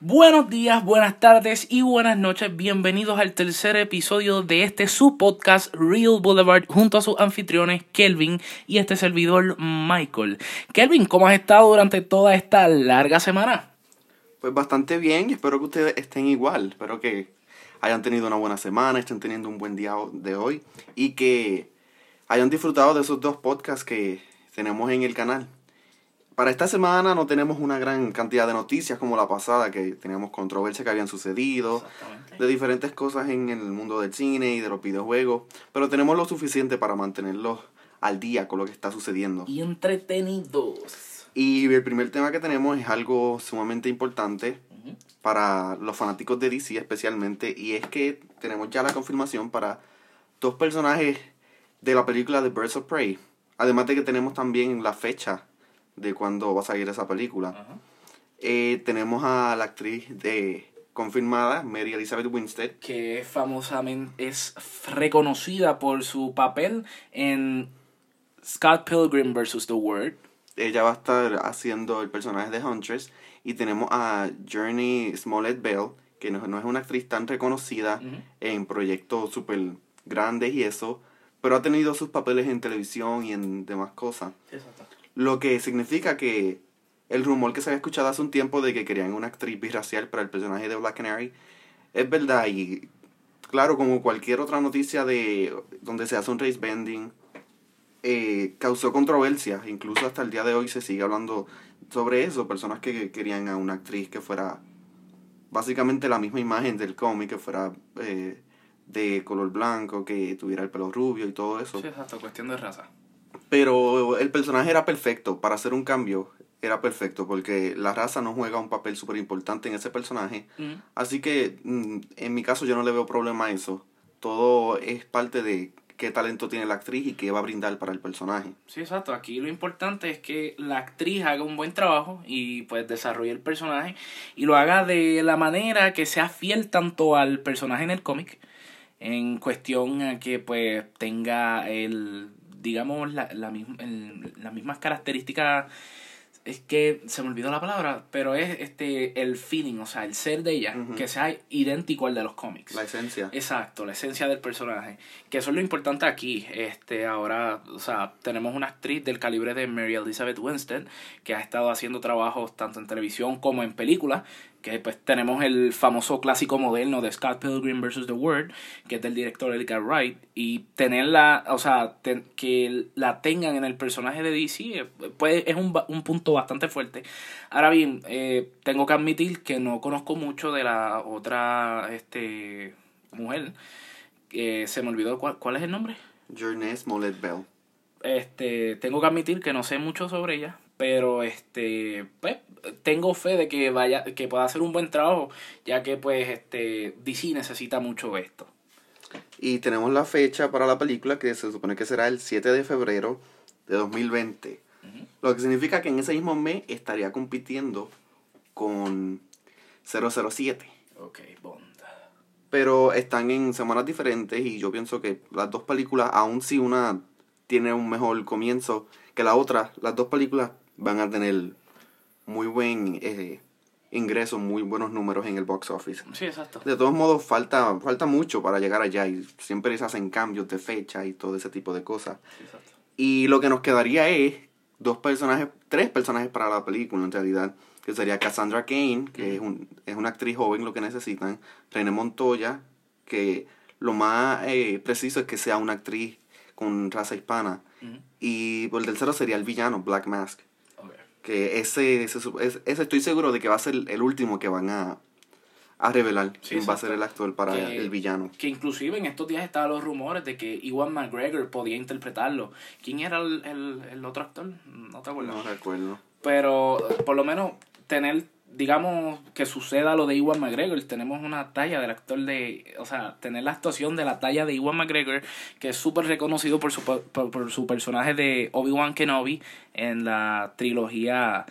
Buenos días, buenas tardes y buenas noches. Bienvenidos al tercer episodio de este su podcast Real Boulevard junto a sus anfitriones Kelvin y este servidor Michael. Kelvin, ¿cómo has estado durante toda esta larga semana? Pues bastante bien y espero que ustedes estén igual. Espero que hayan tenido una buena semana, estén teniendo un buen día de hoy y que hayan disfrutado de esos dos podcasts que tenemos en el canal. Para esta semana no tenemos una gran cantidad de noticias como la pasada, que teníamos controversia que habían sucedido, de diferentes cosas en el mundo del cine y de los videojuegos, pero tenemos lo suficiente para mantenerlos al día con lo que está sucediendo. Y entretenidos. Y el primer tema que tenemos es algo sumamente importante para los fanáticos de DC especialmente, y es que tenemos ya la confirmación para dos personajes de la película The Birds of Prey. Además de que tenemos también la fecha de cuándo va a salir esa película. Eh, tenemos a la actriz de confirmada, Mary Elizabeth Winstead. Que famosamente es reconocida por su papel en Scott Pilgrim vs. The World. Ella va a estar haciendo el personaje de Huntress. Y tenemos a Journey Smollett Bell, que no, es una actriz tan reconocida en proyectos súper grandes y eso, pero ha tenido sus papeles en televisión y en demás cosas. Exacto. Lo que significa que el rumor que se había escuchado hace un tiempo de que querían una actriz birracial para el personaje de Black Canary es verdad y claro, como cualquier otra noticia de donde se hace un race bending, eh, causó controversia. Incluso hasta el día de hoy se sigue hablando sobre eso. Personas que querían a una actriz que fuera básicamente la misma imagen del cómic, que fuera eh, de color blanco, que tuviera el pelo rubio y todo eso. Sí, exacto, cuestión de raza. Pero el personaje era perfecto. Para hacer un cambio, era perfecto. Porque la raza no juega un papel súper importante en ese personaje. Así que, mm, en mi caso, yo no le veo problema a eso. Todo es parte de qué talento tiene la actriz y qué va a brindar para el personaje. Sí, exacto. Aquí lo importante es que la actriz haga un buen trabajo y pues desarrolle el personaje y lo haga de la manera que sea fiel tanto al personaje en el cómic en cuestión a que pues tenga el digamos, la, la, las mismas características es que se me olvidó la palabra, pero es este el feeling, o sea, el ser de ella, que sea idéntico al de los cómics. La esencia. Exacto, la esencia del personaje. Que eso es lo importante aquí. Este, ahora, o sea, tenemos una actriz del calibre de Mary Elizabeth Winstead, que ha estado haciendo trabajos tanto en televisión como en películas, que pues tenemos el famoso clásico moderno de Scott Pilgrim vs. The World, que es del director Edgar Wright, y tenerla, o sea, que la tengan en el personaje de DC, eh, pues es un, un punto bastante fuerte. Ahora bien, eh, tengo que admitir que no conozco mucho de la otra este mujer, que se me olvidó cuál, cuál es el nombre. Journey Smollett Bell. Este, tengo que admitir que no sé mucho sobre ella, pero este pues tengo fe de que vaya que pueda hacer un buen trabajo ya que pues este DC necesita mucho esto. Y tenemos la fecha para la película que se supone que será el 7 de febrero de 2020 lo que significa que en ese mismo mes estaría compitiendo con 007 ok Bond. Pero están en semanas diferentes y yo pienso que las dos películas aun si una tiene un mejor comienzo que la otra las dos películas van a tener muy buen eh, ingreso, muy buenos números en el box office. Sí, exacto. De todos modos, falta, falta mucho para llegar allá y siempre se hacen cambios de fecha y todo ese tipo de cosas. exacto. Y lo que nos quedaría es dos personajes, tres personajes para la película en realidad, que sería Cassandra Kane, que es, un, es una actriz joven lo que necesitan, René Montoya, que lo más eh, preciso es que sea una actriz con raza hispana, y por el tercero sería el villano, Black Mask. Que ese, ese, ese, estoy seguro de que va a ser el último que van a, a revelar. va a ser el actor para el villano. Que inclusive en estos días estaban los rumores de que Iwan McGregor podía interpretarlo. ¿Quién era el, el, el otro actor? No te acuerdo. No recuerdo. Pero por lo menos tener digamos que suceda lo de Iwan McGregor, tenemos una talla del actor de, o sea, tener la actuación de la talla de Iwan McGregor, que es súper reconocido por su, por, su personaje de Obi-Wan Kenobi en la trilogía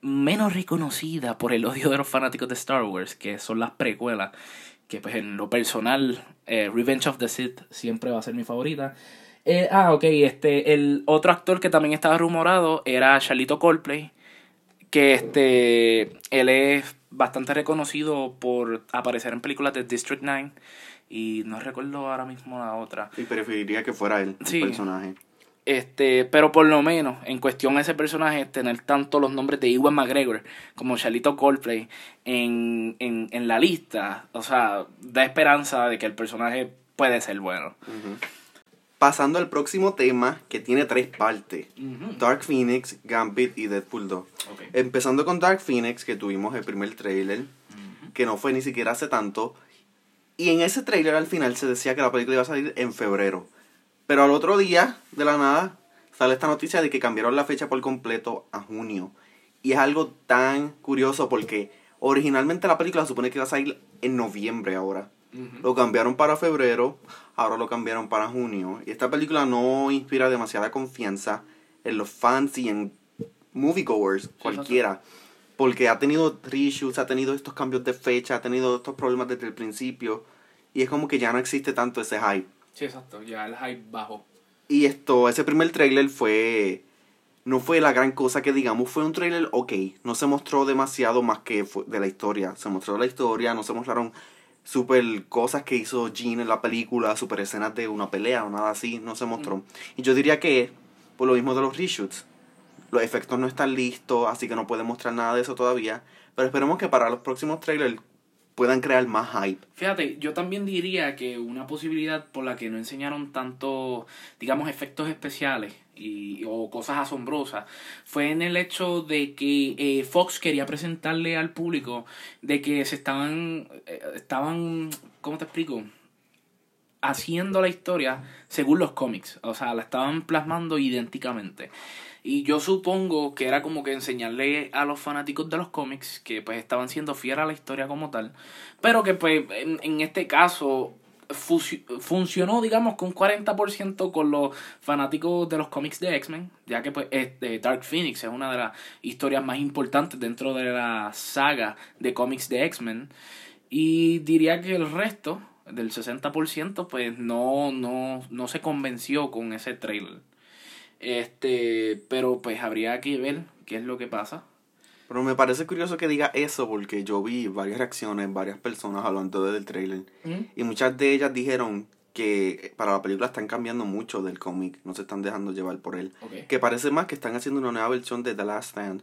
menos reconocida por el odio de los fanáticos de Star Wars, que son las precuelas, que pues en lo personal, eh, Revenge of the Sith siempre va a ser mi favorita. Eh, ah, ok, este, el otro actor que también estaba rumorado era Charlito Coldplay, que este él es bastante reconocido por aparecer en películas de District 9 y no recuerdo ahora mismo la otra. Y preferiría que fuera él, el personaje. Este, pero por lo menos, en cuestión a ese personaje, tener tanto los nombres de Ewan McGregor como Charlito Coldplay en, en, en la lista, o sea, da esperanza de que el personaje puede ser bueno. Ujú. Pasando al próximo tema, que tiene tres partes. Dark Phoenix, Gambit y Deadpool 2. Ok. Empezando con Dark Phoenix, que tuvimos el primer trailer, que no fue ni siquiera hace tanto. Y en ese trailer al final se decía que la película iba a salir en febrero. Pero al otro día, de la nada, sale esta noticia de que cambiaron la fecha por completo a junio. Y es algo tan curioso porque originalmente la película se supone que iba a salir en noviembre ahora. Lo cambiaron para febrero, ahora lo cambiaron para junio. Y esta película no inspira demasiada confianza en los fans y en moviegoers, cualquiera. Porque ha tenido reshoots, ha tenido estos cambios de fecha, ha tenido estos problemas desde el principio. Y es como que ya no existe tanto ese hype. Sí, exacto, ya el hype bajo. Y esto, ese primer trailer fue. No fue la gran cosa que digamos, fue un trailer ok. No se mostró demasiado más que de la historia. Se mostró la historia, no se mostraron super cosas que hizo Jean en la película, super escenas de una pelea o nada así, no se mostró. Y yo diría que por lo mismo de los reshoots. Los efectos no están listos, así que no pueden mostrar nada de eso todavía. Pero esperemos que para los próximos trailers puedan crear más hype. Fíjate, yo también diría que una posibilidad por la que no enseñaron tanto, digamos, efectos especiales y, o cosas asombrosas fue en el hecho de que eh, Fox quería presentarle al público de que se estaban, eh, estaban, ¿cómo te explico? haciendo la historia según los cómics, o sea, la estaban plasmando idénticamente. Y yo supongo que era como que enseñarle a los fanáticos de los cómics que pues estaban siendo fieles a la historia como tal, pero que pues en, en este caso funcionó digamos con un 40% con los fanáticos de los cómics de X-Men, ya que pues este, Dark Phoenix es una de las historias más importantes dentro de la saga de cómics de X-Men. Y diría que el resto, del 60%, pues no, no, no se convenció con ese trailer. Este, pero pues habría que ver qué es lo que pasa. Pero me parece curioso que diga eso porque yo vi varias reacciones, varias personas hablando del trailer. Y muchas de ellas dijeron que para la película están cambiando mucho del cómic, no se están dejando llevar por él. Que parece más que están haciendo una nueva versión de The Last Stand,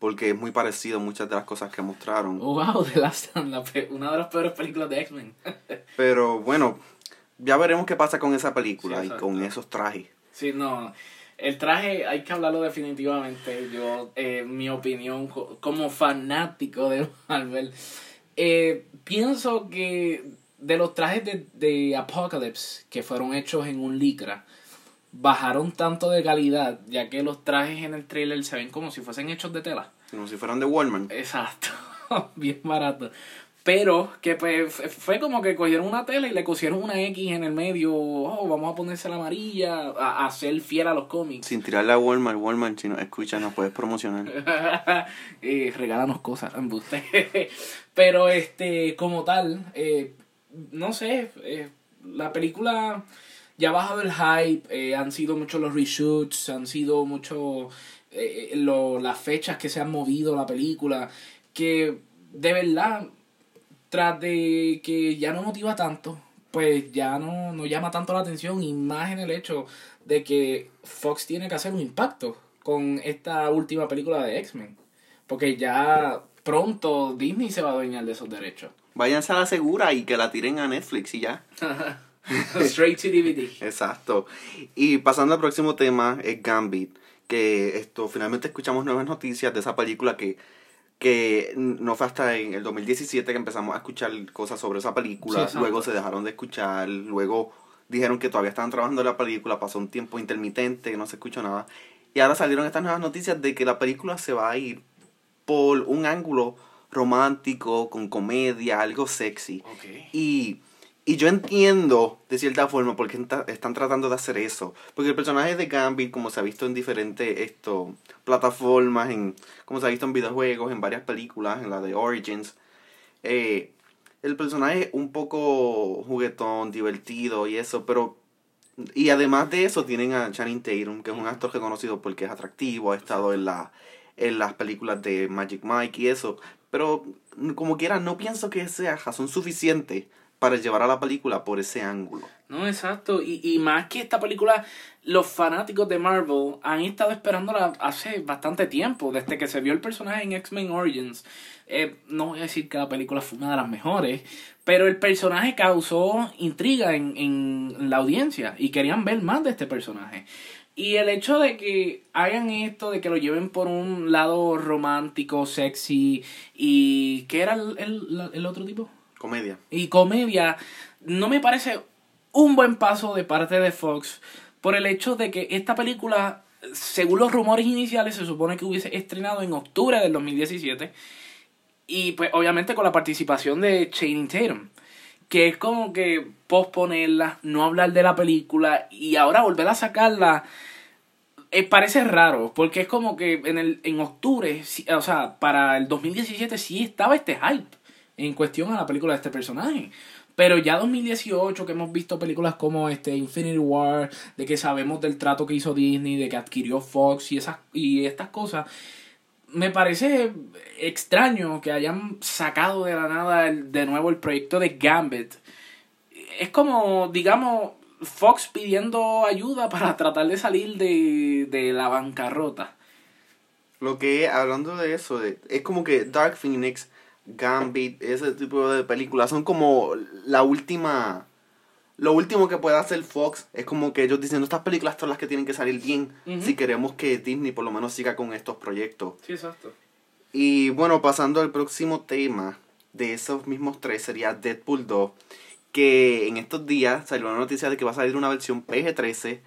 porque es muy parecido a muchas de las cosas que mostraron. Oh, wow, The Last Stand, la una de las peores películas de X-Men. Pero bueno, ya veremos qué pasa con esa película Sí, y con esos trajes. Sí, no. El traje hay que hablarlo definitivamente. Yo, eh, mi opinión co- como fanático de Marvel, eh, pienso que de los trajes de, de Apocalypse que fueron hechos en un licra, bajaron tanto de calidad, ya que los trajes en el trailer se ven como si fuesen hechos de tela. Como si fueran de Walmart. Exacto, bien barato. Pero que pues fue como que cogieron una tela y le cosieron una X en el medio. Oh, vamos a ponerse la amarilla, a, a ser fiel a los cómics. Sin tirarle a Walmart, Walmart, si nos escuchas, nos puedes promocionar. eh, regálanos cosas. Pero este, como tal, eh, no sé, eh, la película ya ha bajado el hype, eh, han sido muchos los reshoots, han sido muchos lo- las fechas que se han movido la película, que de verdad, tras de que ya no motiva tanto, pues ya no, no llama tanto la atención y más en el hecho de que Fox tiene que hacer un impacto con esta última película de X-Men. Porque ya pronto Disney se va a adueñar de esos derechos. Váyanse a la segura y que la tiren a Netflix y ya. Straight to DVD. Exacto. Y pasando al próximo tema, es Gambit. Que esto, finalmente escuchamos nuevas noticias de esa película que, que no fue hasta en el 2017 que empezamos a escuchar cosas sobre esa película. luego se dejaron de escuchar. Luego dijeron que todavía estaban trabajando en la película. Pasó un tiempo intermitente que no se escuchó nada. Y ahora salieron estas nuevas noticias de que la película se va a ir por un ángulo romántico, con comedia, algo sexy. Y, y yo entiendo, de cierta forma, por qué están tratando de hacer eso. Porque el personaje de Gambit, como se ha visto en diferentes esto, plataformas, en, como se ha visto en videojuegos, en varias películas, en la de Origins, eh, el personaje es un poco juguetón, divertido y eso, pero... Y además de eso tienen a Channing Tatum, que es un actor reconocido porque es atractivo, ha estado en, la, en las películas de Magic Mike y eso. Pero como quiera, no pienso que sea razón suficiente para llevar a la película por ese ángulo. No, exacto. Y, y más que esta película, los fanáticos de Marvel han estado esperándola hace bastante tiempo, desde que se vio el personaje en X-Men Origins. Eh, no voy a decir que la película fue una de las mejores, pero el personaje causó intriga en, en la audiencia y querían ver más de este personaje. Y el hecho de que hagan esto, de que lo lleven por un lado romántico, sexy y... ¿Qué era el, el, el otro tipo? Comedia. Y comedia, no me parece un buen paso de parte de Fox por el hecho de que esta película, según los rumores iniciales, se supone que hubiese estrenado en octubre del 2017 y pues obviamente con la participación de Channing Tatum. Que es como que posponerla, no hablar de la película y ahora volver a sacarla. Eh, parece raro, porque es como que en, el, en octubre, o sea, para el 2017 sí estaba este hype en cuestión a la película de este personaje. Pero ya 2018, que hemos visto películas como este Infinity War, de que sabemos del trato que hizo Disney, de que adquirió Fox y, esas, y estas cosas, me parece extraño que hayan sacado de la nada de nuevo el proyecto de Gambit. Es como, digamos, Fox pidiendo ayuda para tratar de salir de, de la bancarrota. Lo que, hablando de eso, es como que Dark Phoenix, Gambit, ese tipo de películas son como la última lo último que puede hacer Fox es como que ellos diciendo estas películas son las que tienen que salir bien si queremos que Disney por lo menos siga con estos proyectos. Sí, exacto. Y bueno, pasando al próximo tema de esos mismos tres sería Deadpool 2, que en estos días salió la noticia de que va a salir una versión PG-13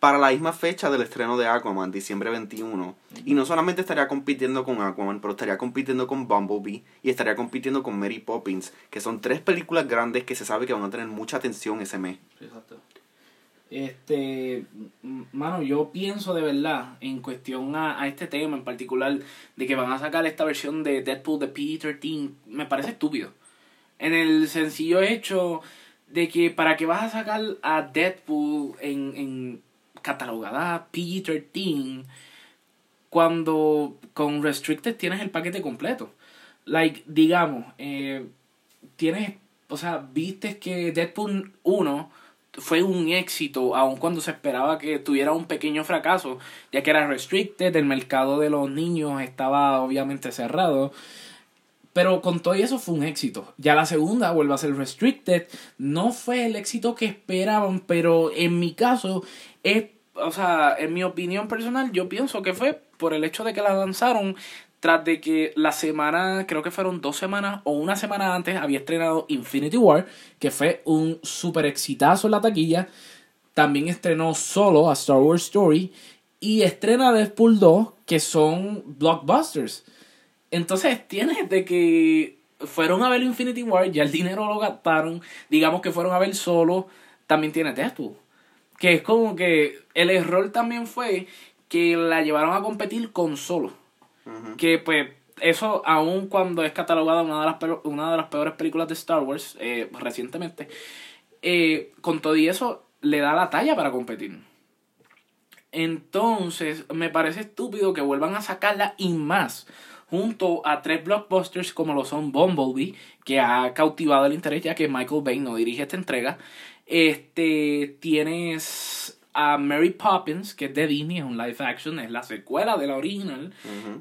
para la misma fecha del estreno de Aquaman, diciembre 21. Y no solamente estaría compitiendo con Aquaman, pero estaría compitiendo con Bumblebee y estaría compitiendo con Mary Poppins, que son tres películas grandes que se sabe que van a tener mucha atención ese mes. Exacto. Este, mano, yo pienso de verdad en cuestión a, a este tema en particular, de que van a sacar esta versión de Deadpool de PG-13, me parece estúpido. En el sencillo hecho de que para qué vas a sacar a Deadpool en, en catalogada PG-13 cuando con Restricted tienes el paquete completo. Like, digamos, eh, tienes, o sea, viste que Deadpool 1 fue un éxito, aun cuando se esperaba que tuviera un pequeño fracaso, ya que era Restricted, el mercado de los niños estaba obviamente cerrado. Pero con todo eso fue un éxito. Ya la segunda vuelve a ser Restricted. No fue el éxito que esperaban, pero en mi caso es, o sea, en mi opinión personal, yo pienso que fue por el hecho de que la lanzaron tras de que la semana, creo que fueron dos semanas o una semana antes, había estrenado Infinity War, que fue un super exitazo en la taquilla. También estrenó solo a Star Wars Story y estrena Deadpool 2, que son blockbusters. Entonces tienes de que fueron a ver Infinity War, ya el dinero lo gastaron, digamos que fueron a ver solo, también tiene Deadpool. Que es como que el error también fue que la llevaron a competir con solo. Que pues eso, aun cuando es catalogada una de las, peor, una de las peores películas de Star Wars eh, recientemente, eh, con todo y eso le da la talla para competir. Entonces, me parece estúpido que vuelvan a sacarla y más junto a tres blockbusters como lo son Bumblebee, que ha cautivado el interés ya que Michael Bay no dirige esta entrega. Este, tienes a Mary Poppins, que es de Disney, es un live action, es la secuela de la original.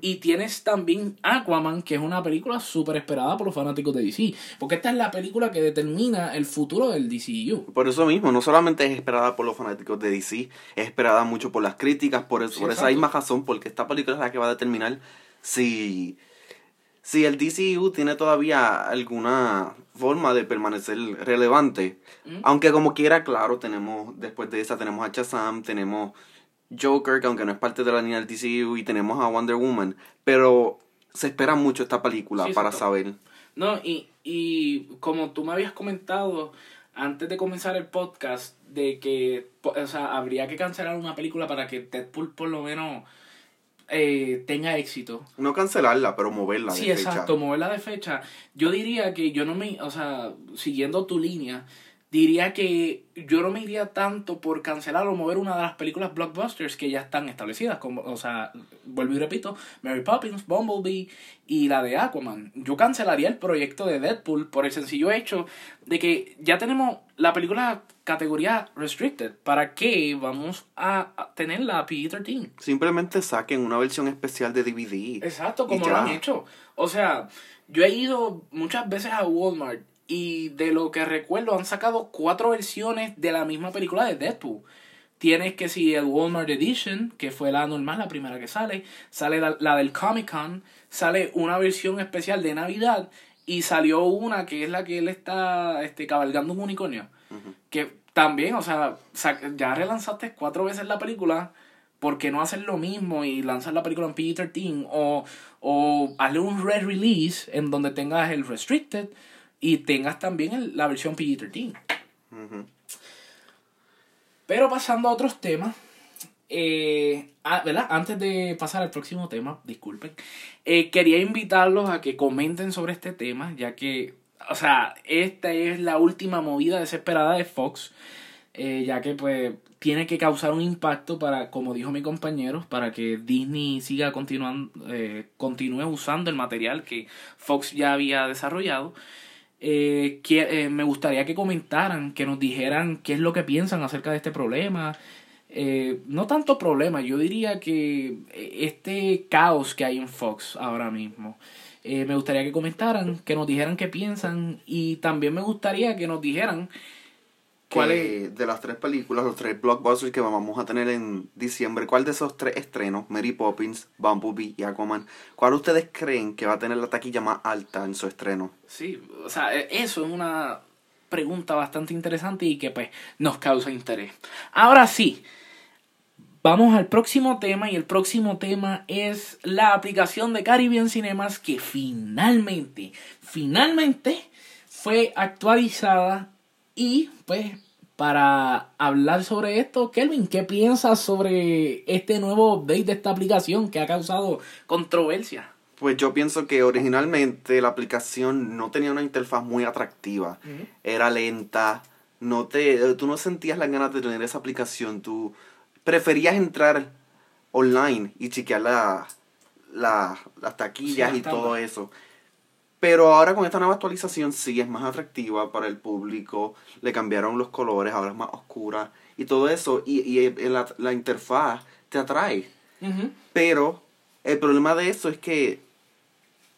Y tienes también Aquaman, que es una película súper esperada por los fanáticos de DC. Porque esta es la película que determina el futuro del DCU. Por eso mismo, no solamente es esperada por los fanáticos de DC, es esperada mucho por las críticas, por, eso, Sí, por esa misma razón, porque esta película es la que va a determinar si, si el DCU tiene todavía alguna forma de permanecer relevante. Mm. Aunque como quiera, claro, tenemos, después de esa tenemos a Shazam, tenemos Joker, que aunque no es parte de la línea del DCU, y tenemos a Wonder Woman, pero se espera mucho esta película Sí, para saber. No, y, y como tú me habías comentado antes de comenzar el podcast, de que o sea, habría que cancelar una película para que Deadpool por lo menos eh, tenga éxito. No cancelarla, pero moverla Sí, de fecha. exacto, moverla de fecha. Yo diría que yo no me, o sea, siguiendo tu línea, diría que yo no me iría tanto por cancelar o mover una de las películas blockbusters que ya están establecidas, como, o sea, vuelvo y repito, Mary Poppins, Bumblebee y la de Aquaman. Yo cancelaría el proyecto de Deadpool por el sencillo hecho de que ya tenemos la película categoría restricted. ¿Para qué vamos a tener la PG-13? Simplemente saquen una versión especial de DVD. Exacto, como lo han hecho. O sea, yo he ido muchas veces a Walmart y de lo que recuerdo, han sacado cuatro versiones de la misma película de Deadpool. Tienes que si el Walmart Edition, que fue la normal, la primera que sale, sale la, del Comic Con, sale una versión especial de Navidad y salió una que es la que él está este, cabalgando un unicornio. Que también, o sea, ya relanzaste cuatro veces la película, ¿por qué no hacer lo mismo y lanzar la película en PG-13? O, o hazle un re-release en donde tengas el Restricted y tengas también la versión PG-13. Pero pasando a otros temas, eh, ¿verdad? Antes de pasar al próximo tema, disculpen, eh, quería invitarlos a que comenten sobre este tema, ya que, o sea, esta es la última movida desesperada de Fox, eh, ya que pues tiene que causar un impacto para, como dijo mi compañero, para que Disney siga continuando, continúe usando el material que Fox ya había desarrollado eh, que, eh, me gustaría que comentaran, que nos dijeran qué es lo que piensan acerca de este problema. Eh, no tanto problema, yo diría que eh, este caos que hay en Fox ahora mismo. me gustaría que comentaran, que nos dijeran qué piensan y también me gustaría que nos dijeran ¿Cuál es? De las tres películas, los tres blockbusters que vamos a tener en diciembre, ¿cuál de esos tres estrenos, Mary Poppins, Bumblebee y Aquaman, cuál ustedes creen que va a tener la taquilla más alta en su estreno? Sí, o sea, e, eso es una pregunta bastante interesante y que pues nos causa interés. Ahora sí, vamos al próximo tema y el próximo tema es la aplicación de Caribbean Cinemas que finalmente, finalmente fue actualizada y pues para hablar sobre esto, Kelvin, ¿qué piensas sobre este nuevo update de esta aplicación que ha causado controversia? Pues yo pienso que originalmente la aplicación no tenía una interfaz muy atractiva. Era lenta. No te, tú no sentías las ganas de tener esa aplicación. Tú preferías entrar online y chequear la, las taquillas y todo eso. Pero ahora con esta nueva actualización sí es más atractiva para el público. Le cambiaron los colores, ahora es más oscura y todo eso. Y, y la, la, interfaz te atrae. Pero el problema de eso es que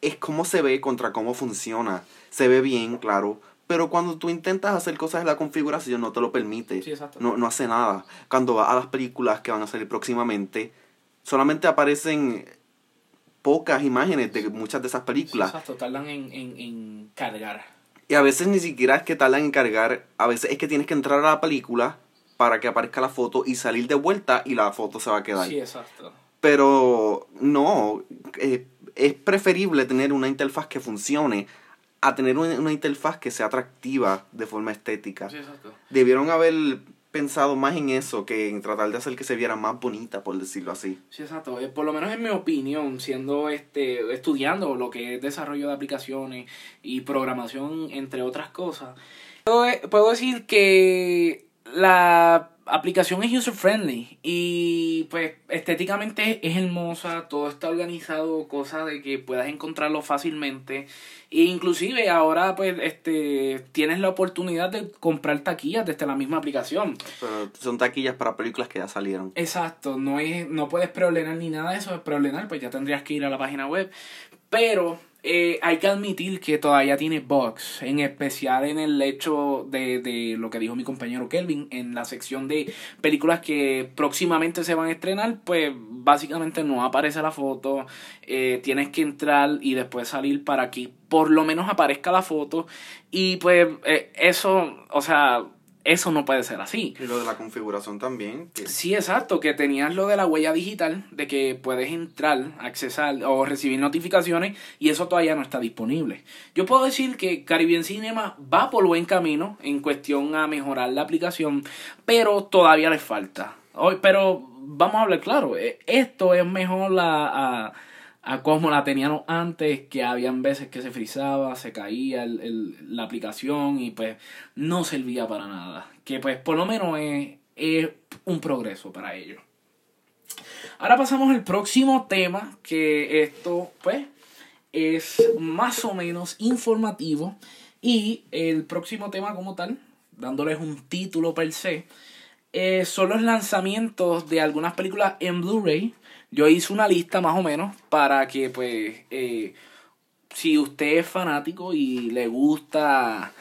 es cómo se ve contra cómo funciona. Se ve bien, claro. Pero cuando tú intentas hacer cosas en la configuración no te lo permite. no, no hace nada. Cuando vas a las películas que van a salir próximamente, solamente aparecen pocas imágenes de muchas de esas películas. exacto, tardan en, en, en, cargar. Y a veces ni siquiera es que tardan en cargar, a veces es que tienes que entrar a la película para que aparezca la foto y salir de vuelta y la foto se va a quedar. Sí, exacto. Pero no, eh, es preferible tener una interfaz que funcione a tener una, una interfaz que sea atractiva de forma estética. Sí, exacto. Debieron haber pensado más en eso que en tratar de hacer que se viera más bonita, por decirlo así. Sí, exacto. Eh, por lo menos en mi opinión, siendo este estudiando lo que es desarrollo de aplicaciones y programación, entre otras cosas, puedo decir que la aplicación es user friendly y pues estéticamente es hermosa, todo está organizado, cosa de que puedas encontrarlo fácilmente e inclusive ahora pues este tienes la oportunidad de comprar taquillas desde la misma aplicación. Pero son taquillas para películas que ya salieron. Exacto, no es no puedes preordenar ni nada de eso, es preordenar pues ya tendrías que ir a la página web, pero eh, hay que admitir que todavía tiene bugs, en especial en el hecho de, de, lo que dijo mi compañero Kelvin, en la sección de películas que próximamente se van a estrenar, pues básicamente no aparece la foto, eh, tienes que entrar y después salir para que por lo menos aparezca la foto. Y pues eh, eso, o sea, eso no puede ser así. Y lo de la configuración también. Sí, exacto, que tenías lo de la huella digital, de que puedes entrar, accesar o recibir notificaciones y eso todavía no está disponible. Yo puedo decir que Caribbean Cinema va por buen camino en cuestión a mejorar la aplicación, pero todavía le falta. Pero vamos a hablar claro, eh, esto es mejor a, a como la teníamos antes, que habían veces que se frizaba, se caía el, el, la aplicación y pues no servía para nada. Que pues por lo menos es, es un progreso para ellos. Ahora pasamos al próximo tema, que esto pues es más o menos informativo y el próximo tema como tal, dándoles un título per se, eh, son los lanzamientos de algunas películas en Blu-ray. Yo hice una lista más o menos para que pues eh, si usted es fanático y le gusta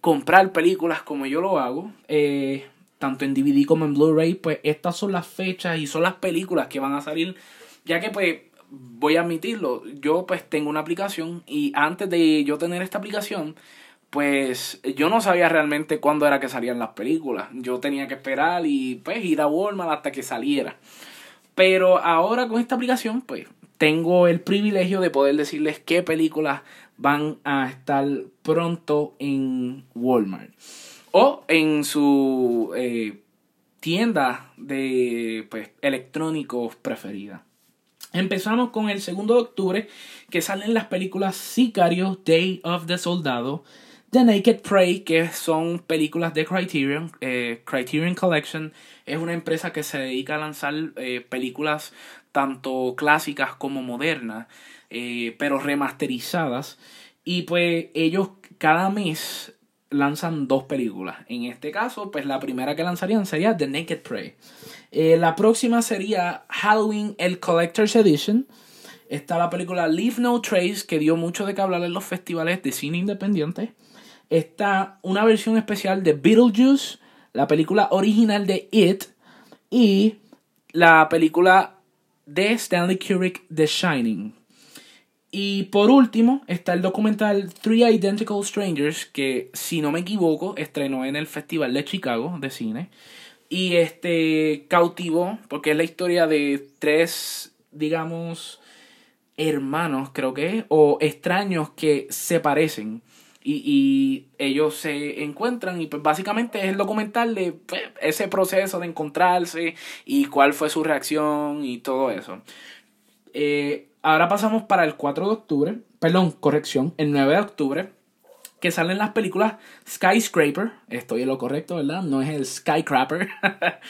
comprar películas como yo lo hago, eh, tanto en DVD como en Blu-ray, pues estas son las fechas y son las películas que van a salir, ya que pues voy a admitirlo, yo pues tengo una aplicación y antes de yo tener esta aplicación, pues yo no sabía realmente cuándo era que salían las películas. Yo tenía que esperar y pues ir a Walmart hasta que saliera. Pero ahora con esta aplicación, pues tengo el privilegio de poder decirles qué películas van a estar pronto en Walmart o en su eh, tienda de pues, electrónicos preferida. Empezamos con el segundo de octubre que salen las películas Sicario, Day of the Soldado, The Naked Prey, que son películas de Criterion. Eh, Criterion Collection es una empresa que se dedica a lanzar eh, películas tanto clásicas como modernas, pero remasterizadas. Y pues ellos cada mes lanzan dos películas. En este caso, pues la primera que lanzarían sería The Naked Prey. Eh, la próxima sería Halloween, el Collector's Edition. Está la película Leave No Trace, que dio mucho de qué hablar en los festivales de cine independiente. Está una versión especial de Beetlejuice, la película original de It y la película de Stanley Kubrick, The Shining. Y por último está el documental Three Identical Strangers, que si no me equivoco estrenó en el Festival de Chicago de cine. Y este cautivó, porque es la historia de tres, digamos, hermanos, creo que o extraños que se parecen. Y, y ellos se encuentran y pues básicamente es el documental de pues, ese proceso de encontrarse y cuál fue su reacción y todo eso. Eh, Ahora pasamos para el 4 de octubre, perdón, corrección, el 9 de octubre, que salen las películas Skyscraper, estoy en lo correcto, ¿verdad? No es el Skycrapper.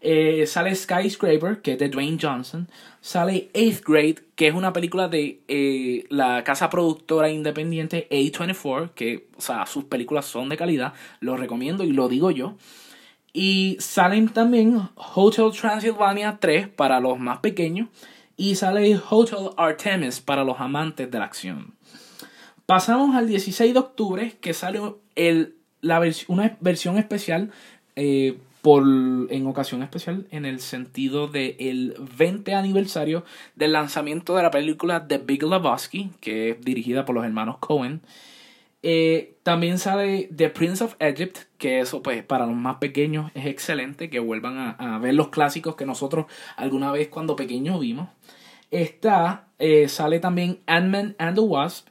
eh, sale Skyscraper, que es de Dwayne Johnson. Sale Eighth Grade, que es una película de eh, la casa productora independiente A24, que, o sea, sus películas son de calidad, lo recomiendo y lo digo yo. Y salen también Hotel Transylvania 3 para los más pequeños y sale Hotel Artemis para los amantes de la acción. Pasamos al 16 de octubre que sale el, la una versión especial eh, por, en ocasión especial en el sentido del el 20 aniversario del lanzamiento de la película The Big Lebowski, que es dirigida por los hermanos Cohen. Eh, también sale The Prince of Egypt, que eso pues para los más pequeños es excelente, que vuelvan a, ver los clásicos que nosotros alguna vez cuando pequeños vimos. Está, eh, sale también Ant-Man and the Wasp,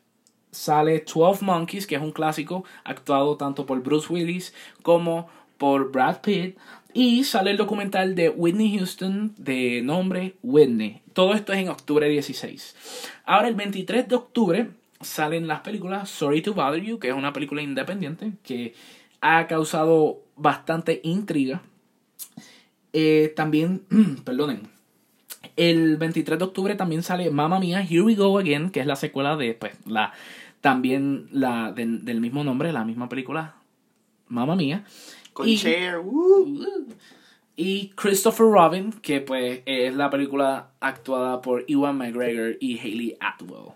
sale 12 Monkeys, que es un clásico actuado tanto por Bruce Willis como por Brad Pitt. Y sale el documental de Whitney Houston de nombre Whitney. Todo esto es en octubre 16. Ahora el 23 de octubre salen las películas Sorry to Bother You, que es una película independiente que ha causado bastante intriga. Eh, también, perdonen, el 23 de octubre también sale Mamma Mia, Here We Go Again, que es la secuela de, pues, la, también la del mismo nombre, la misma película, Mamma Mia. Con y, Cher, y Christopher Robin, que pues es la película actuada por Ewan McGregor y Hayley Atwell.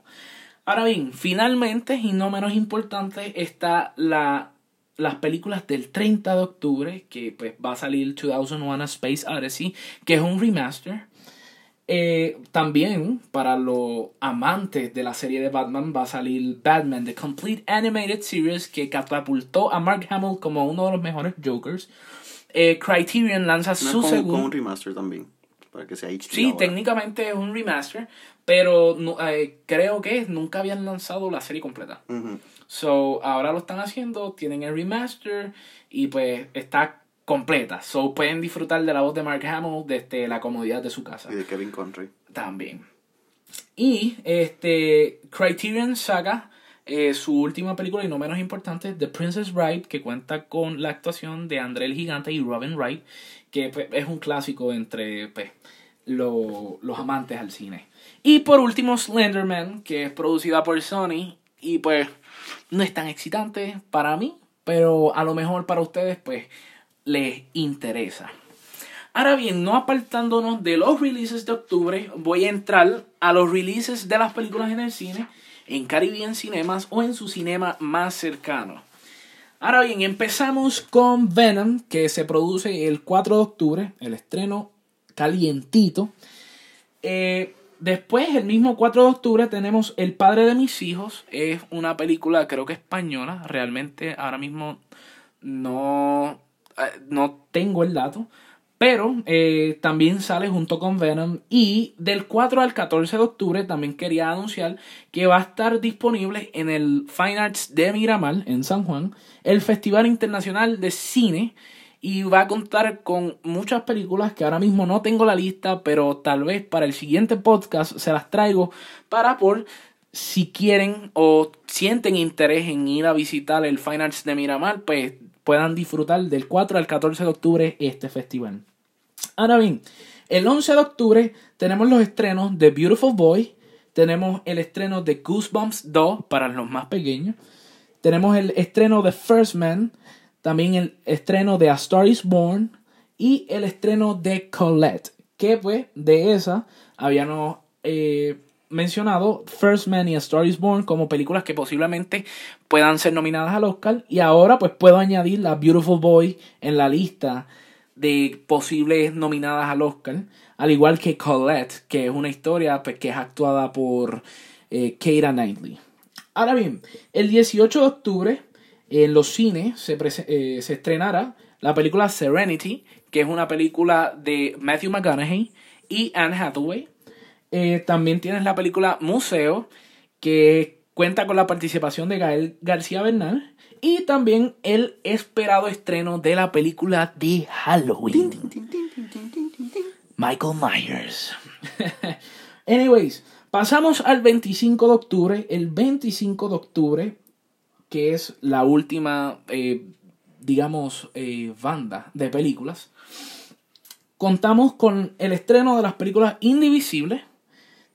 Ahora bien, finalmente y no menos importante está la, las películas del 30 de octubre, que pues va a salir 2001 A Space Odyssey, que es un remaster eh, también para los amantes de la serie de Batman va a salir Batman, The Complete Animated Series, que catapultó a Mark Hamill como uno de los mejores Jokers. Eh, Criterion lanza su segundo. un remaster también, para que sea Sí, técnicamente es un remaster, pero eh, creo que nunca habían lanzado la serie completa. So, ahora lo están haciendo, tienen el remaster y pues está completa. So pueden disfrutar de la voz de Mark Hamill desde la comodidad de su casa. Y de Kevin Conroy. También. Y este Criterion saca eh, su última película y no menos importante, The Princess Bride, que cuenta con la actuación de André el Gigante y Robin Wright, que pues, es un clásico entre pues, los amantes al cine. Y por último, Slenderman, que es producida por Sony y pues no es tan excitante para mí, pero a lo mejor para ustedes pues les interesa. Ahora bien, no apartándonos de los releases de octubre, voy a entrar a los releases de las películas en el cine, en Caribbean Cinemas o en su cinema más cercano. Ahora bien, empezamos con Venom, que se produce el 4 de octubre, el estreno calientito. Eh, después, el mismo 4 de octubre, tenemos El padre de mis hijos. Es una película, creo que española. Realmente ahora mismo no, no tengo el dato. Pero eh, también sale junto con Venom. Y del 4 al 14 de octubre también quería anunciar que va a estar disponible en el Fine Arts de Miramar, en San Juan, el Festival Internacional de Cine. Y va a contar con muchas películas que ahora mismo no tengo la lista, pero tal vez para el siguiente podcast se las traigo para por si quieren o sienten interés en ir a visitar el Fine Arts de Miramar, pues puedan disfrutar del 4 al 14 de octubre este festival. Ahora bien, el 11 de octubre tenemos los estrenos de Beautiful Boy, tenemos el estreno de Goosebumps 2 para los más pequeños, tenemos el estreno de First Man, también el estreno de A Star is Born y el estreno de Colette, que pues de esa habíamos eh, mencionado First Man y A Star is Born como películas que posiblemente puedan ser nominadas al Oscar y ahora pues puedo añadir la Beautiful Boy en la lista de posibles nominadas al Oscar, al igual que Colette, que es una historia pues, que es actuada por eh, Keira Knightley. Ahora bien, el 18 de octubre en los cines se, eh, se estrenará la película Serenity, que es una película de Matthew McConaughey y Anne Hathaway. Eh, también tienes la película Museo, que cuenta con la participación de Gael García Bernal. Y también el esperado estreno de la película de Halloween. Michael Myers. Anyways, pasamos al 25 de octubre. El 25 de octubre, que es la última, eh, digamos, eh, banda de películas. Contamos con el estreno de las películas Indivisibles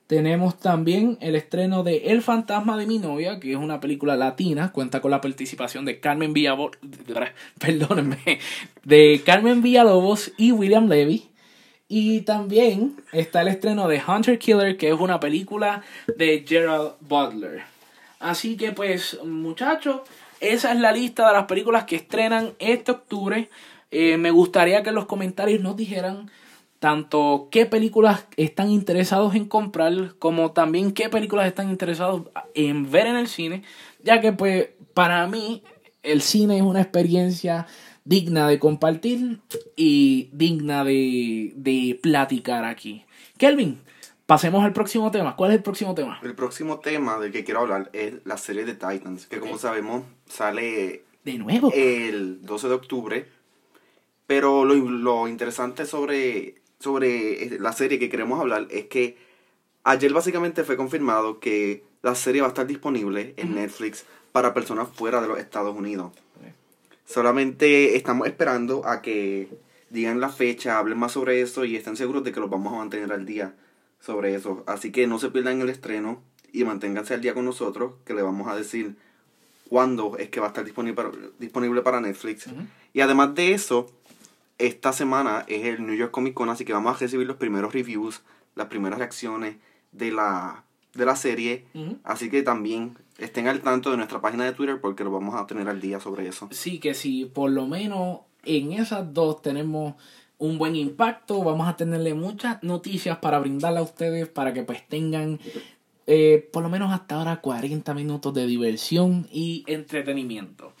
tenemos también el estreno de El fantasma de mi novia, que es una película latina, cuenta con la participación de Carmen Villalobos, perdónenme, de Carmen Villalobos y William Levy. Y también está el estreno de Hunter Killer, que es una película de Gerald Butler. Así que pues muchachos, esa es la lista de las películas que estrenan este octubre. Eh, me gustaría que en los comentarios nos dijeran tanto qué películas están interesados en comprar como también qué películas están interesados en ver en el cine, ya que pues para mí el cine es una experiencia digna de compartir y digna de, de platicar aquí. Kelvin, pasemos al próximo tema. ¿Cuál es el próximo tema? El próximo tema del que quiero hablar es la serie de Titans, que como sabemos sale de nuevo el 12 de octubre. Pero lo, lo interesante sobre sobre eh, la serie que queremos hablar es que ayer básicamente fue confirmado que la serie va a estar disponible en Netflix para personas fuera de los Estados Unidos. Solamente estamos esperando a que digan la fecha, hablen más sobre eso y estén seguros de que los vamos a mantener al día sobre eso. Así que no se pierdan el estreno y manténganse al día con nosotros, que le vamos a decir cuándo es que va a estar disponible para, disponible para Netflix. Y además de eso, esta semana es el New York Comic Con, así que vamos a recibir los primeros reviews, las primeras reacciones de la, de la serie. Así que también estén al tanto de nuestra página de Twitter porque lo vamos a tener al día sobre eso. Sí, que si por lo menos en esas dos tenemos un buen impacto, vamos a tenerle muchas noticias para brindarle a ustedes para que pues tengan eh, por lo menos hasta ahora 40 minutos de diversión y entretenimiento.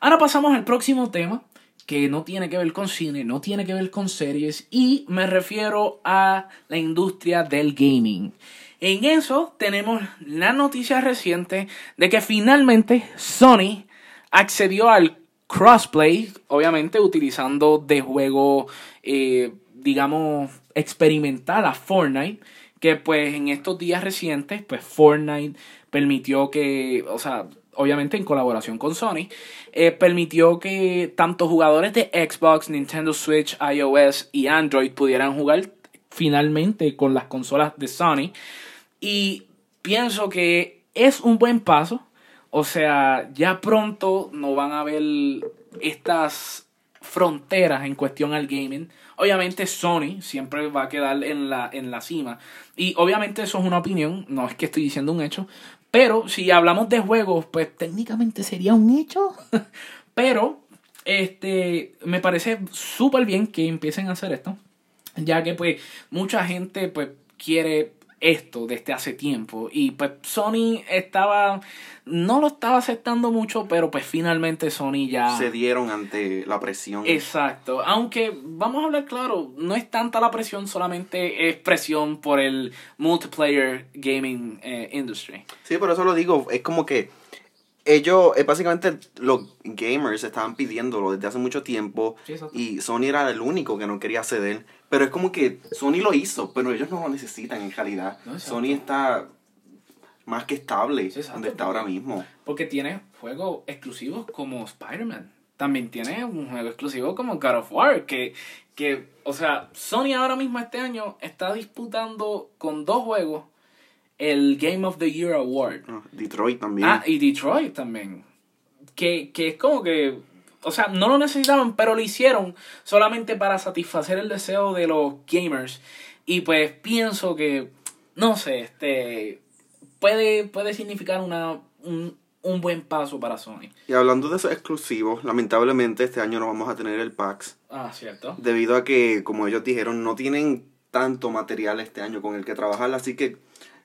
Ahora pasamos al próximo tema que no tiene que ver con cine, no tiene que ver con series y me refiero a la industria del gaming. En eso tenemos la noticia reciente de que finalmente Sony accedió al crossplay, obviamente utilizando de juego, eh, digamos, experimental a Fortnite, que pues en estos días recientes, pues Fortnite permitió que, o sea, obviamente en colaboración con Sony, eh, permitió que tanto jugadores de Xbox, Nintendo Switch, iOS y Android pudieran jugar finalmente con las consolas de Sony. Y pienso que es un buen paso. O sea, ya pronto no van a ver estas fronteras en cuestión al gaming. Obviamente Sony siempre va a quedar en la, en la cima. Y obviamente eso es una opinión, no es que estoy diciendo un hecho. Pero si hablamos de juegos, pues técnicamente sería un hecho. pero este me parece súper bien que empiecen a hacer esto. Ya que pues mucha gente pues quiere esto desde hace tiempo. Y pues Sony estaba, no lo estaba aceptando mucho, pero pues finalmente Sony ya... Se dieron ante la presión. Exacto. Aunque, vamos a hablar claro, no es tanta la presión, solamente es presión por el multiplayer gaming eh, industry. Sí, por eso lo digo, es como que ellos, básicamente los gamers estaban pidiéndolo desde hace mucho tiempo y Sony era el único que no quería ceder. Pero es como que Sony lo hizo, pero ellos no lo necesitan en realidad. Sony está más que estable donde está ahora mismo. Porque tiene juegos exclusivos como Spider-Man. También tiene un juego exclusivo como God of War. Que, que, o sea, Sony ahora mismo este año está disputando con dos juegos el Game of the Year Award. Ah, Detroit también. Ah, y Detroit también. Que, que es como que, o sea, no lo necesitaban, pero lo hicieron solamente para satisfacer el deseo de los gamers. Y pues pienso que, no sé, este, puede, puede significar una, un, un buen paso para Sony. Y hablando de esos exclusivos, lamentablemente este año no vamos a tener el PAX. Ah, cierto. Debido a que, como ellos dijeron, no tienen tanto material este año con el que trabajar, así que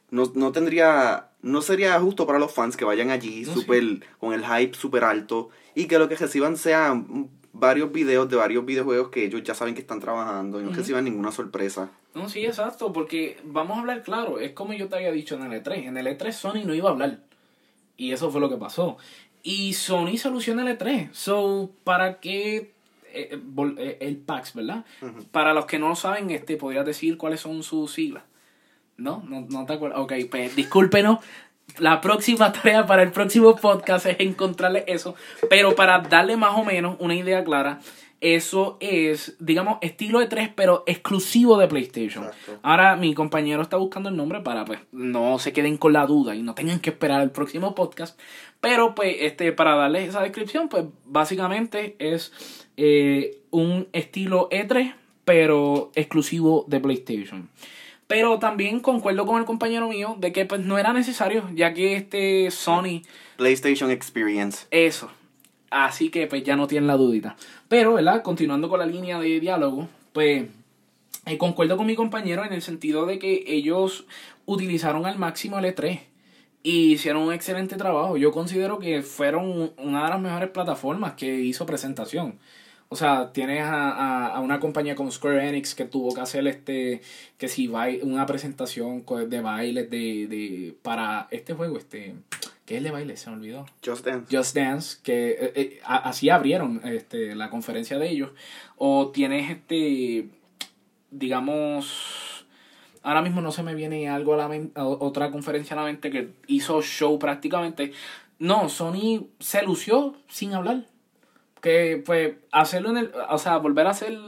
no, no tendría, no sería justo para los fans que vayan allí super, con el hype súper alto y que lo que reciban sean varios videos de varios videojuegos que ellos ya saben que están trabajando y no reciban ninguna sorpresa. No, sí, exacto, porque vamos a hablar claro, es como yo te había dicho en el E3, en el E3 Sony no iba a hablar y eso fue lo que pasó. Y Sony soluciona el E3, so, ¿para qué eh, eh, eh, el PAX, verdad? Para los que no lo saben, este, podrías decir cuáles son sus siglas. ¿No? ¿No, no te acuerdas? Ok, pues discúlpenos. La próxima tarea para el próximo podcast es encontrarle eso. Pero para darle más o menos una idea clara, eso es, digamos, estilo de 3, pero exclusivo de PlayStation. Ahora mi compañero está buscando el nombre para pues no se queden con la duda y no tengan que esperar el próximo podcast. Pero pues este, para darles esa descripción, pues básicamente es eh, un estilo E3, pero exclusivo de PlayStation. Pero también concuerdo con el compañero mío de que pues no era necesario, ya que este Sony... PlayStation Experience. Eso. Así que pues ya no tienen la dudita. Pero, ¿verdad? Continuando con la línea de diálogo, pues eh, concuerdo con mi compañero en el sentido de que ellos utilizaron al máximo el E3 y hicieron un excelente trabajo. Yo considero que fueron una de las mejores plataformas que hizo presentación. O sea, tienes a, a, una compañía como Square Enix que tuvo que hacer este, que si va una presentación de bailes de, de, para este juego, este, ¿qué es el de baile? Se me olvidó. Just Dance. Just Dance, que eh, eh, así abrieron este, la conferencia de ellos. O tienes este, digamos, ahora mismo no se me viene algo a la mente, otra conferencia a la mente que hizo show prácticamente. No, Sony se lució sin hablar que pues hacerlo en el, o sea, volver a hacer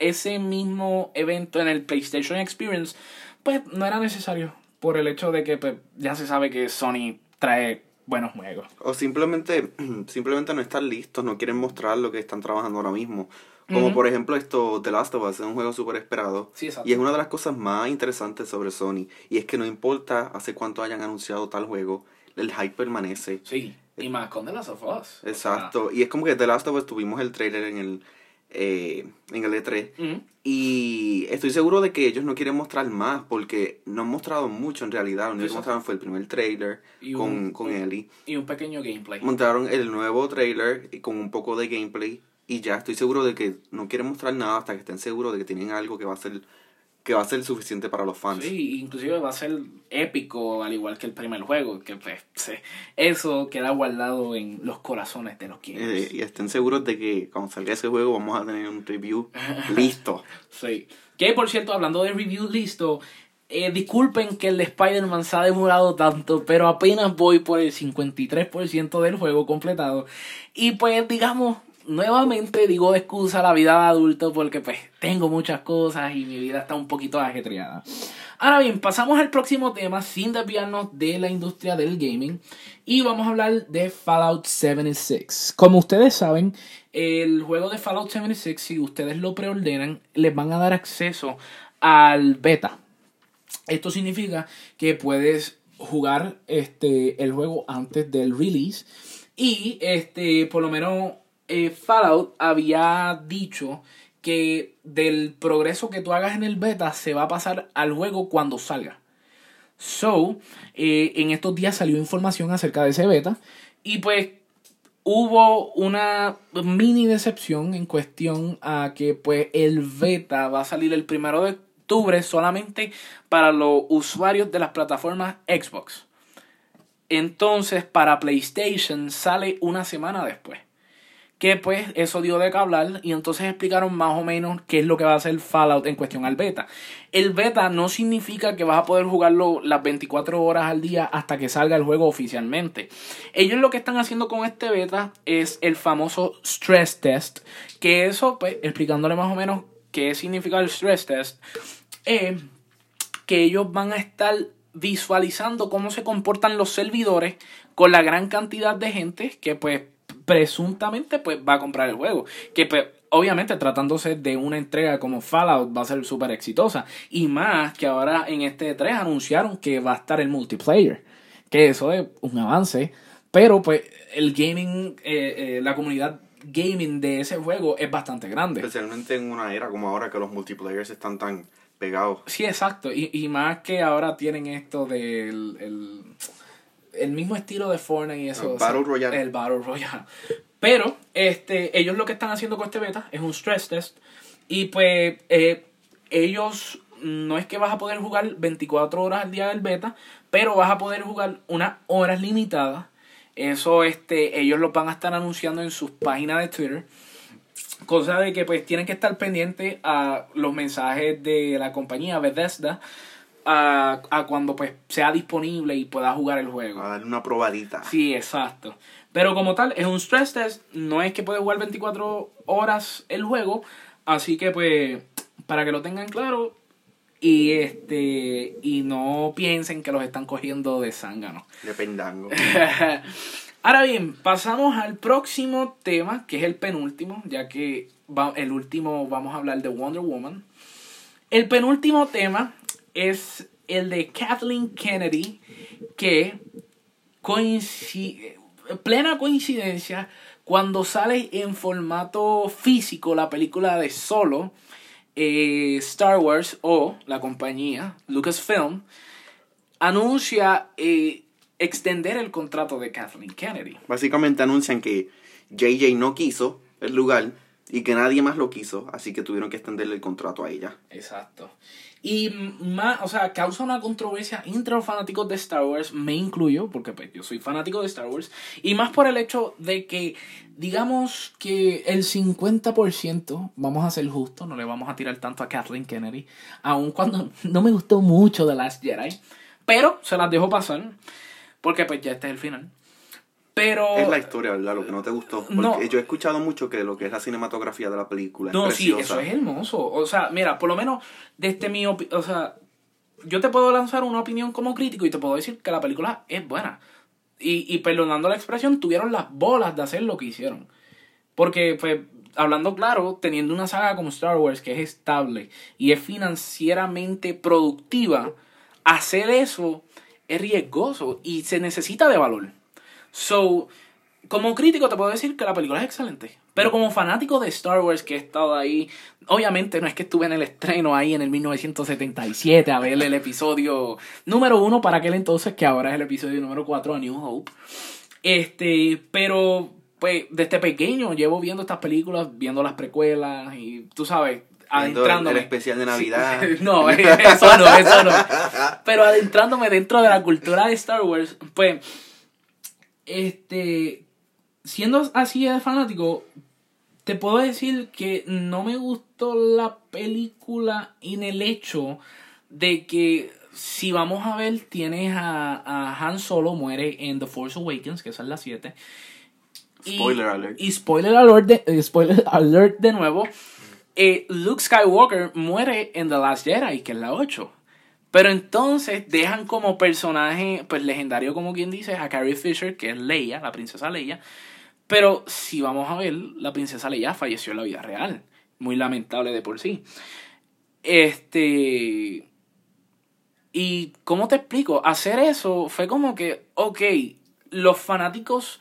ese mismo evento en el PlayStation Experience, pues no era necesario por el hecho de que pues, ya se sabe que Sony trae buenos juegos. O simplemente, simplemente no están listos, no quieren mostrar lo que están trabajando ahora mismo. Como por ejemplo esto, The Last of Us, es un juego súper esperado. y es una de las cosas más interesantes sobre Sony. Y es que no importa hace cuánto hayan anunciado tal juego, el hype permanece. Sí. Y más con The Last of Us. Exacto. Y es como que The Last of Us tuvimos el trailer en el, eh, en el E3. Y estoy seguro de que ellos no quieren mostrar más porque no han mostrado mucho en realidad. Lo único que mostraron fue el primer trailer con, con Ellie. Y un pequeño gameplay. Montaron el nuevo trailer con un poco de gameplay. Y ya estoy seguro de que no quieren mostrar nada hasta que estén seguros de que tienen algo que va a ser que va a ser suficiente para los fans. Sí, inclusive va a ser épico, al igual que el primer juego, que pues, eso queda guardado en los corazones de los quienes. Eh, y estén seguros de que cuando salga ese juego vamos a tener un review listo. sí. Que por cierto, hablando de review listo, eh, disculpen que el de Spider-Man se ha demorado tanto, pero apenas voy por el 53% del juego completado. Y pues digamos, nuevamente digo de excusa la vida de adulto porque pues tengo muchas cosas y mi vida está un poquito ajetreada. Ahora bien, pasamos al próximo tema sin desviarnos de la industria del gaming y vamos a hablar de Fallout 76. Como ustedes saben, el juego de Fallout 76, si ustedes lo preordenan, les van a dar acceso al beta. Esto significa que puedes jugar este, el juego antes del release y este, por lo menos eh, Fallout había dicho que del progreso que tú hagas en el beta se va a pasar al juego cuando salga. So, eh, en estos días salió información acerca de ese beta y pues hubo una mini decepción en cuestión a que pues el beta va a salir el primero de octubre solamente para los usuarios de las plataformas Xbox. Entonces para PlayStation sale una semana después que pues eso dio de qué hablar y entonces explicaron más o menos qué es lo que va a hacer Fallout en cuestión al beta. El beta no significa que vas a poder jugarlo las 24 horas al día hasta que salga el juego oficialmente. Ellos lo que están haciendo con este beta es el famoso stress test, que eso pues explicándole más o menos qué significa el stress test, es que ellos van a estar visualizando cómo se comportan los servidores con la gran cantidad de gente que pues presuntamente pues va a comprar el juego. Que pues, obviamente tratándose de una entrega como Fallout va a ser súper exitosa. Y más que ahora en este 3 anunciaron que va a estar el multiplayer. Que eso es un avance. Pero pues el gaming, eh, eh, la comunidad gaming de ese juego es bastante grande. Especialmente en una era como ahora que los multiplayers están tan pegados. Sí, exacto. Y, y más que ahora tienen esto del... El, el mismo estilo de Fortnite y eso. El Battle Royale. El Battle Royale. Pero este, ellos lo que están haciendo con este beta es un stress test. Y pues eh, ellos no es que vas a poder jugar 24 horas al día del beta, pero vas a poder jugar unas horas limitadas. Eso este, ellos lo van a estar anunciando en sus páginas de Twitter. Cosa de que pues tienen que estar pendientes a los mensajes de la compañía Bethesda a, a, cuando pues sea disponible y pueda jugar el juego. A darle una probadita. Sí, exacto. Pero como tal, es un stress test, no es que puede jugar 24 horas el juego, así que pues para que lo tengan claro y este y no piensen que los están cogiendo de zángano. De pendango. Ahora bien, pasamos al próximo tema, que es el penúltimo, ya que va, el último vamos a hablar de Wonder Woman. El penúltimo tema es el de Kathleen Kennedy, que coincide, plena coincidencia, cuando sale en formato físico la película de Solo, eh, Star Wars o la compañía Lucasfilm anuncia eh, extender el contrato de Kathleen Kennedy. Básicamente anuncian que JJ no quiso el lugar y que nadie más lo quiso, así que tuvieron que extenderle el contrato a ella. Exacto. Y más, o sea, causa una controversia entre los fanáticos de Star Wars, me incluyo, porque pues, yo soy fanático de Star Wars, y más por el hecho de que, digamos que el 50%, vamos a ser justos, no le vamos a tirar tanto a Kathleen Kennedy, aun cuando no me gustó mucho The Last Jedi, pero se las dejo pasar, porque pues ya este es el final. Pero. Es la historia, ¿verdad? Lo que no te gustó. Porque yo he escuchado mucho que lo que es la cinematografía de la película. No, sí, eso es hermoso. O sea, mira, por lo menos desde mi O sea, yo te puedo lanzar una opinión como crítico y te puedo decir que la película es buena. Y, y perdonando la expresión, tuvieron las bolas de hacer lo que hicieron. Porque, pues, hablando claro, teniendo una saga como Star Wars que es estable y es financieramente productiva, hacer eso es riesgoso y se necesita de valor. So, como crítico te puedo decir que la película es excelente. Pero como fanático de Star Wars que he estado ahí, obviamente no es que estuve en el estreno ahí en el 1977 a ver el episodio número uno para aquel entonces, que ahora es el episodio número cuatro a New Hope. Este, pero pues desde pequeño llevo viendo estas películas, viendo las precuelas y tú sabes, adentrándome. El especial de Navidad. no, eso no, eso no. Pero adentrándome dentro de la cultura de Star Wars, pues este, siendo así de fanático, te puedo decir que no me gustó la película en el hecho de que si vamos a ver, tienes a, a Han Solo muere en The Force Awakens, que esa es la 7. Spoiler alert. Y spoiler alert de, eh, spoiler alert de nuevo. eh, Luke Skywalker muere en The Last Jedi, que es la 8. Pero entonces dejan como personaje, pues legendario como quien dice, a Carrie Fisher, que es Leia, la princesa Leia. Pero si vamos a ver, la princesa Leia falleció en la vida real. Muy lamentable de por sí. Este. Y, ¿cómo te explico? Hacer eso fue como que, ok, los fanáticos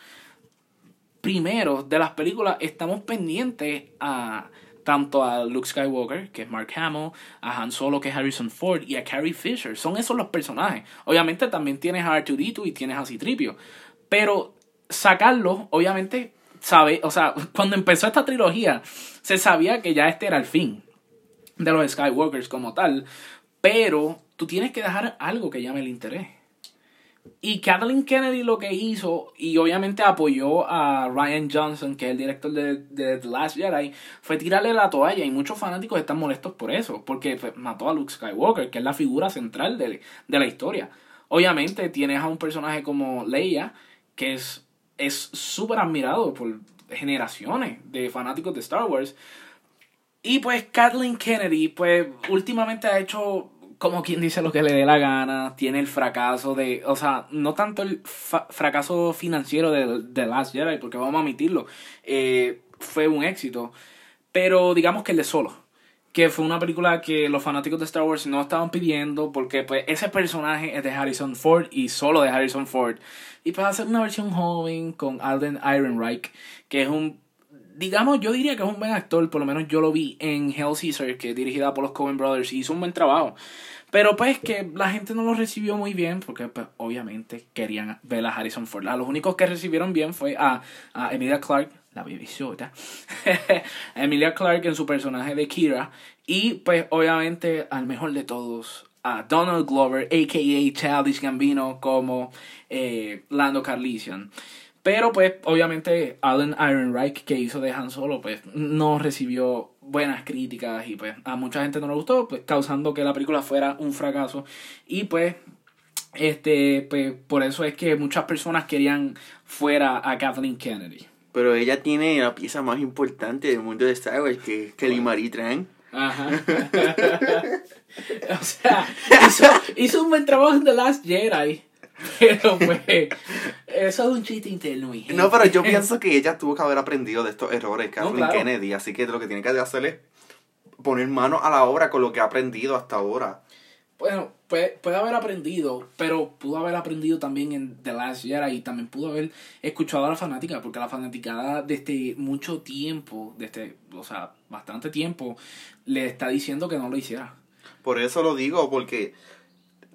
primeros de las películas estamos pendientes a tanto a Luke Skywalker, que es Mark Hamill, a Han Solo, que es Harrison Ford, y a Carrie Fisher. Son esos los personajes. Obviamente también tienes a R2D2 y tienes a Citripio. Pero sacarlos, obviamente, sabe, o sea, cuando empezó esta trilogía, se sabía que ya este era el fin de los Skywalkers como tal. Pero tú tienes que dejar algo que llame el interés. Y Kathleen Kennedy lo que hizo, y obviamente apoyó a Ryan Johnson, que es el director de, de The Last Jedi, fue tirarle la toalla. Y muchos fanáticos están molestos por eso, porque mató a Luke Skywalker, que es la figura central de, de la historia. Obviamente tienes a un personaje como Leia, que es es súper admirado por generaciones de fanáticos de Star Wars. Y pues Kathleen Kennedy, pues últimamente ha hecho como quien dice lo que le dé la gana, tiene el fracaso de, o sea, no tanto el fa- fracaso financiero de The Last Jedi, porque vamos a admitirlo, eh, fue un éxito, pero digamos que el de Solo, que fue una película que los fanáticos de Star Wars no estaban pidiendo, porque pues ese personaje es de Harrison Ford y solo de Harrison Ford, y pues hacer una versión joven con Alden Ehrenreich, que es un digamos, yo diría que es un buen actor, por lo menos yo lo vi en Hell Caesar, que es dirigida por los Coen Brothers, y hizo un buen trabajo. Pero pues que la gente no lo recibió muy bien, porque pues obviamente querían ver a Harrison Ford. A los únicos que recibieron bien fue a, a Emilia Clarke, la bebisota, Emilia Clarke en su personaje de Kira, y pues obviamente al mejor de todos, a Donald Glover, a.k.a. Childish Gambino, como eh, Lando Carlisian. Pero pues obviamente Alan Ehrenreich que hizo de Han Solo pues no recibió buenas críticas y pues a mucha gente no le gustó, pues causando que la película fuera un fracaso y pues este pues por eso es que muchas personas querían fuera a Kathleen Kennedy. Pero ella tiene la pieza más importante del mundo de Star Wars, que es Kelly Marie Tran. Ajá. o sea, hizo, hizo un buen trabajo en The Last Jedi. Pero pues, eso es un chiste interno. mi No, pero yo pienso que ella tuvo que haber aprendido de estos errores, Kathleen claro. Kennedy. Así que lo que tiene que hacer es poner mano a la obra con lo que ha aprendido hasta ahora. Bueno, puede, puede haber aprendido, pero pudo haber aprendido también en The Last Jedi y también pudo haber escuchado a la fanática, porque la fanaticada desde mucho tiempo, desde, o sea, bastante tiempo, le está diciendo que no lo hiciera. Por eso lo digo, porque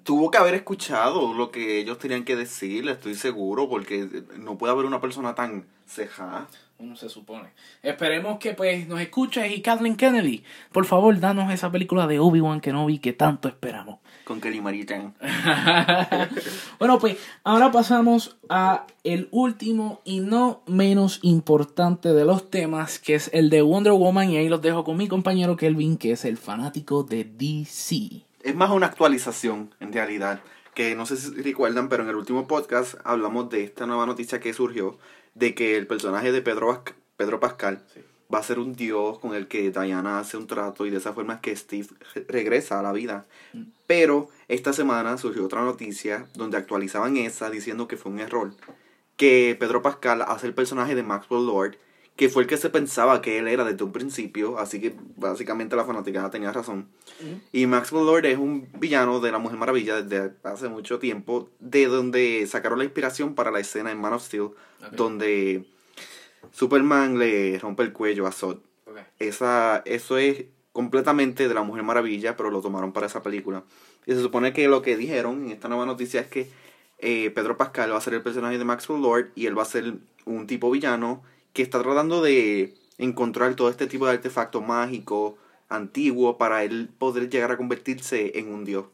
tuvo que haber escuchado lo que ellos tenían que decir, estoy seguro, porque no puede haber una persona tan ceja. Uno se supone. Esperemos que pues nos escuches y Kathleen Kennedy, por favor, danos esa película de Obi-Wan Kenobi que tanto esperamos. Con Kelly Marie Tran. bueno, pues ahora pasamos a el último y no menos importante de los temas, que es el de Wonder Woman y ahí los dejo con mi compañero Kelvin, que es el fanático de DC. Es más una actualización, en realidad. Que no sé si recuerdan, pero en el último podcast hablamos de esta nueva noticia que surgió de que el personaje de Pedro, Pedro Pascal Sí. va a ser un dios con el que Diana hace un trato y de esa forma es que Steve re- regresa a la vida. Pero esta semana surgió otra noticia donde actualizaban esa diciendo que fue un error. Que Pedro Pascal hace el personaje de Maxwell Lord, que fue el que se pensaba que él era desde un principio, así que básicamente la fanaticada tenía razón. Y Maxwell Lord es un villano de la Mujer Maravilla desde hace mucho tiempo, de donde sacaron la inspiración para la escena en Man of Steel, donde Superman le rompe el cuello a Zod. Esa, eso es completamente de la Mujer Maravilla, pero lo tomaron para esa película. Y se supone que lo que dijeron en esta nueva noticia es que eh, Pedro Pascal va a ser el personaje de Maxwell Lord y él va a ser un tipo villano que está tratando de encontrar todo este tipo de artefacto mágico, antiguo, para él poder llegar a convertirse en un dios.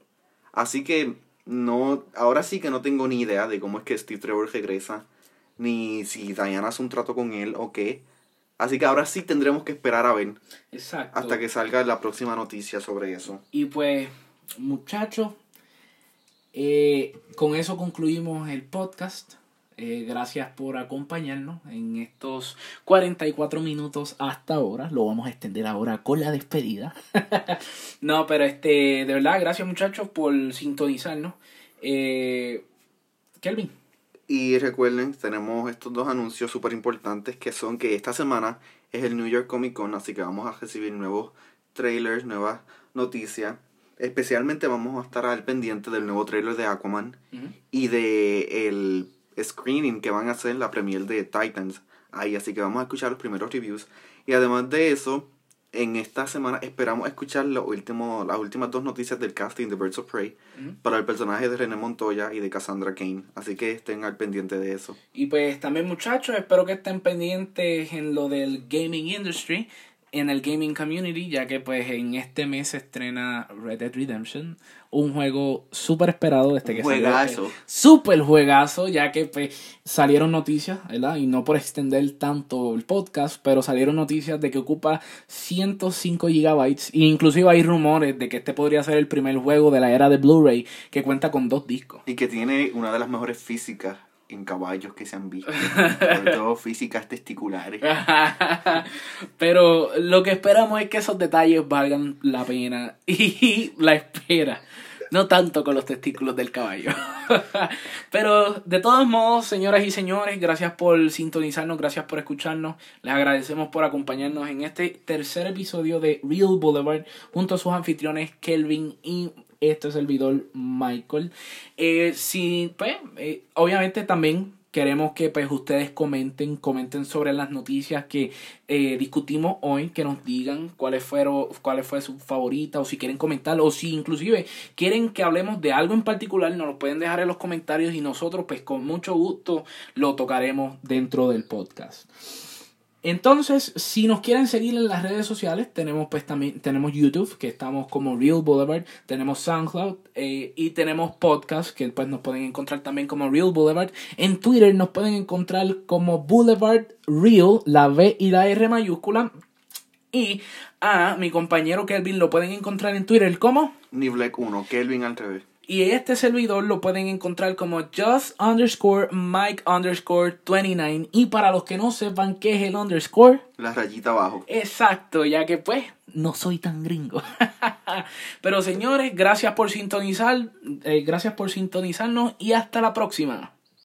Así que no, ahora sí que no tengo ni idea de cómo es que Steve Trevor regresa, ni si Diana hace un trato con él o qué. Así que ahora sí tendremos que esperar a ver Exacto. hasta que salga la próxima noticia sobre eso. Y pues muchachos, eh, con eso concluimos el podcast. Eh, gracias por acompañarnos en estos 44 minutos hasta ahora. Lo vamos a extender ahora con la despedida. no, pero este, de verdad, gracias muchachos por sintonizarnos. Eh, Kelvin. Y recuerden, tenemos estos dos anuncios súper importantes que son que esta semana es el New York Comic Con, así que vamos a recibir nuevos trailers, nuevas noticias. Especialmente vamos a estar al pendiente del nuevo trailer de Aquaman y de el screening que van a hacer la premier de Titans ahí, así que vamos a escuchar los primeros reviews. Y además de eso, en esta semana esperamos escuchar lo último, las últimas dos noticias del casting de Birds of Prey para el personaje de René Montoya y de Cassandra Kane. Así que estén al pendiente de eso. Y pues también muchachos, espero que estén pendientes en lo del gaming industry en el gaming community, ya que pues en este mes se estrena Red Dead Redemption, un juego súper esperado desde que juegazo. Súper juegazo, ya que pues salieron noticias, ¿verdad? Y no por extender tanto el podcast, pero salieron noticias de que ocupa 105 gigabytes e inclusive hay rumores de que este podría ser el primer juego de la era de Blu-ray que cuenta con dos discos. Y que tiene una de las mejores físicas en caballos que se han visto. Sobre todo físicas testiculares. Pero lo que esperamos es que esos detalles valgan la pena y la espera. No tanto con los testículos del caballo. Pero de todos modos, señoras y señores, gracias por sintonizarnos, gracias por escucharnos. Les agradecemos por acompañarnos en este tercer episodio de Real Boulevard junto a sus anfitriones Kelvin y este servidor Michael. Eh, si, pues, eh, obviamente también queremos que pues ustedes comenten, comenten sobre las noticias que eh, discutimos hoy, que nos digan cuáles fueron, cuál fue su favorita, o si quieren comentar, o si inclusive quieren que hablemos de algo en particular, nos lo pueden dejar en los comentarios y nosotros pues con mucho gusto lo tocaremos dentro del podcast. Entonces, si nos quieren seguir en las redes sociales, tenemos pues también tenemos YouTube, que estamos como Real Boulevard, tenemos SoundCloud eh, y tenemos podcast, que pues nos pueden encontrar también como Real Boulevard. En Twitter nos pueden encontrar como Boulevard Real, la B y la R mayúscula. Y a mi compañero Kelvin lo pueden encontrar en Twitter como Niblek1, Kelvin al revés. Y este servidor lo pueden encontrar como just underscore Mike underscore 29. Y para los que no sepan qué es el underscore. La rayita abajo. Exacto, ya que pues no soy tan gringo. Pero señores, gracias por sintonizar. Eh, gracias por sintonizarnos y hasta la próxima.